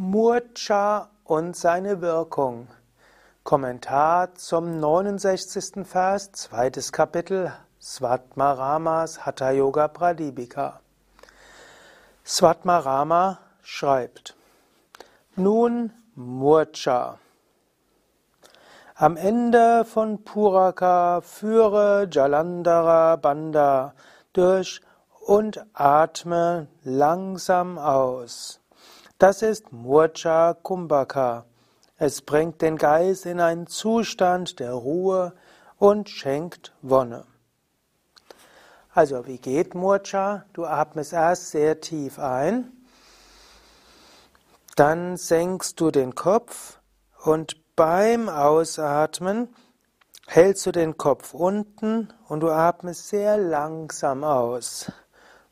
Murcha und seine Wirkung. Kommentar zum 69. Vers, zweites Kapitel, Svatmaramas Hatha Yoga Pradipika. Svatmarama schreibt: Nun Murcha. Am Ende von Puraka führe Jalandhara Banda durch und atme langsam aus. Das ist Murcha Kumbhaka. Es bringt den Geist in einen Zustand der Ruhe und schenkt Wonne. Also, wie geht Murcha? Du atmest erst sehr tief ein, dann senkst du den Kopf und beim Ausatmen hältst du den Kopf unten und du atmest sehr langsam aus.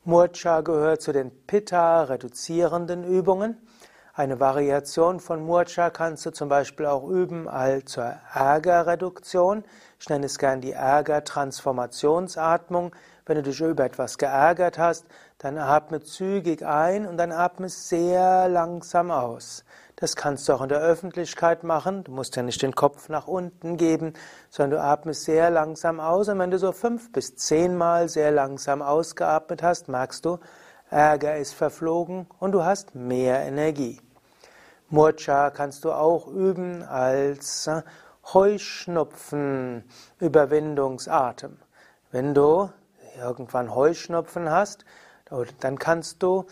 Murcha gehört zu den Pitta-reduzierenden Übungen. Eine Variation von Murcha kannst du zum Beispiel auch üben all zur Ärgerreduktion. Ich nenne es gern die Ärger-Transformationsatmung. Wenn du dich über etwas geärgert hast, dann atme zügig ein und dann atme sehr langsam aus. Das kannst du auch in der Öffentlichkeit machen. Du musst ja nicht den Kopf nach unten geben, sondern du atmest sehr langsam aus. Und wenn du so fünf bis zehnmal sehr langsam ausgeatmet hast, merkst du, Ärger ist verflogen und du hast mehr Energie. Murcha kannst du auch üben als äh, Heuschnupfen-Überwindungsatem. Wenn du irgendwann Heuschnupfen hast, dann kannst du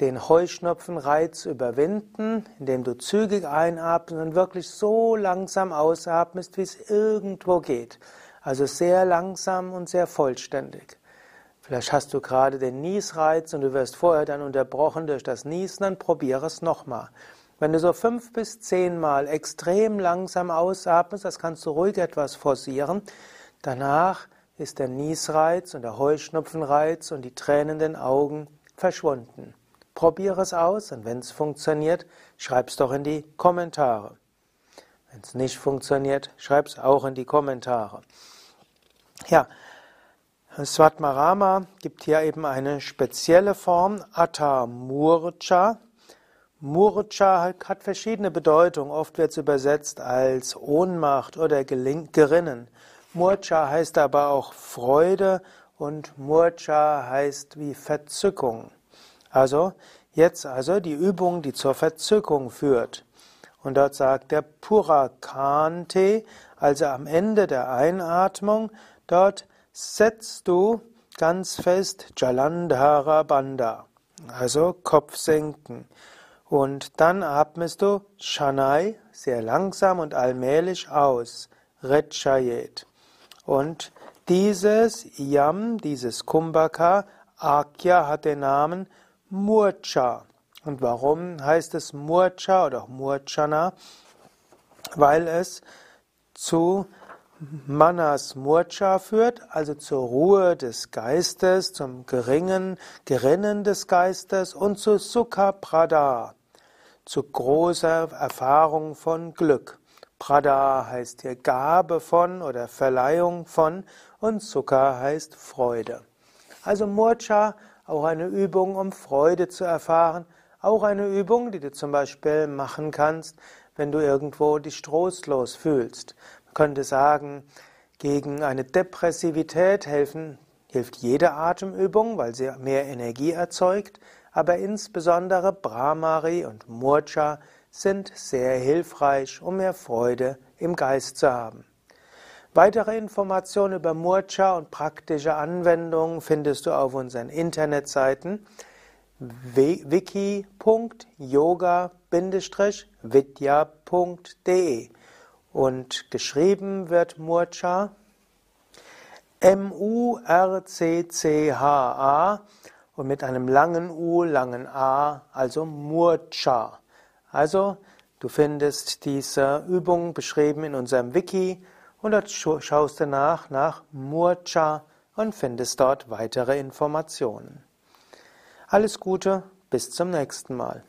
den Heuschnupfenreiz überwinden, indem du zügig einatmest und wirklich so langsam ausatmest, wie es irgendwo geht. Also sehr langsam und sehr vollständig. Vielleicht hast du gerade den Niesreiz und du wirst vorher dann unterbrochen durch das Niesen, dann probiere es nochmal. Wenn du so fünf bis zehnmal extrem langsam ausatmest, das kannst du ruhig etwas forcieren. Danach ist der Niesreiz und der Heuschnupfenreiz und die tränenden Augen verschwunden. Probiere es aus und wenn es funktioniert, schreib es doch in die Kommentare. Wenn es nicht funktioniert, schreib es auch in die Kommentare. Ja, Svatmarama gibt hier eben eine spezielle Form, Atta Murcha. Hat verschiedene Bedeutungen. Oft wird es übersetzt als Ohnmacht oder Gerinnen. Murcha heißt aber auch Freude und Murcha heißt wie Verzückung. Also jetzt also die Übung, die zur Verzückung führt. Und dort sagt der Purakante, also am Ende der Einatmung, dort setzt du ganz fest Jalandhara Bandha, also Kopf senken. Und dann atmest du Shanai sehr langsam und allmählich aus, Rechayet. Und dieses Yam, dieses Kumbhaka, Akya hat den Namen Murcha. Und warum heißt es Murcha oder auch Murchana? Weil es zu Manas Murcha führt, also zur Ruhe des Geistes, zum geringen Gerinnen des Geistes und zu Sukha Prada, zu großer Erfahrung von Glück. Prada heißt hier Gabe von oder Verleihung von und Sukha heißt Freude. Also Murcha auch eine Übung, um Freude zu erfahren, auch eine Übung, die du zum Beispiel machen kannst, wenn du irgendwo dich trostlos fühlst. Man könnte sagen, gegen eine Depressivität helfen, hilft jede Atemübung, weil sie mehr Energie erzeugt, aber insbesondere Brahmari und Murcha sind sehr hilfreich, um mehr Freude im Geist zu haben. Weitere Informationen über Murcha und praktische Anwendungen findest du auf unseren Internetseiten wiki.yoga-vidya.de und geschrieben wird Murcha M-U-R-C-C-H-A und mit einem langen U, langen A, also Murcha. Also, du findest diese Übung beschrieben in unserem Wiki und dort schaust du nach nach Murcha und findest dort weitere Informationen. Alles Gute, bis zum nächsten Mal.